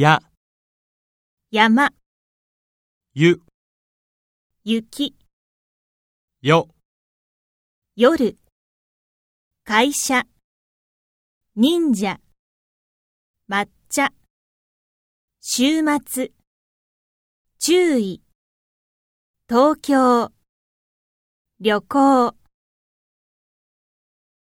や、山、ゆ、雪、よ、夜、会社、忍者、抹茶、週末、注意、東京、旅行。